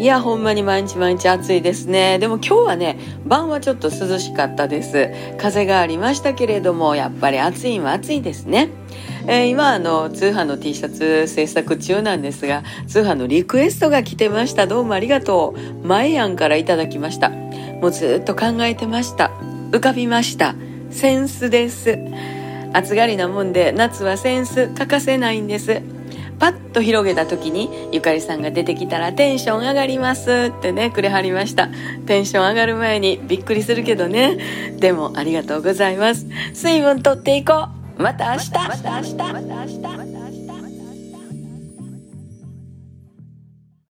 いや、ほんまに毎日毎日暑いですね。でも今日はね、晩はちょっと涼しかったです。風がありましたけれども、やっぱり暑いは暑いですね。えー、今あの通販の T シャツ制作中なんですが通販のリクエストが来てました。どうもありがとう。マイアンからいただきました。もうずっと考えてました。浮かびました。センスです。暑がりなもんで夏はセンス欠かせないんです。パッと広げた時にゆかりさんが出てきたらテンション上がりますってねくれはりました。テンション上がる前にびっくりするけどね。でもありがとうございます。水分とっていこう。また明日。また明日。また明日。また明日。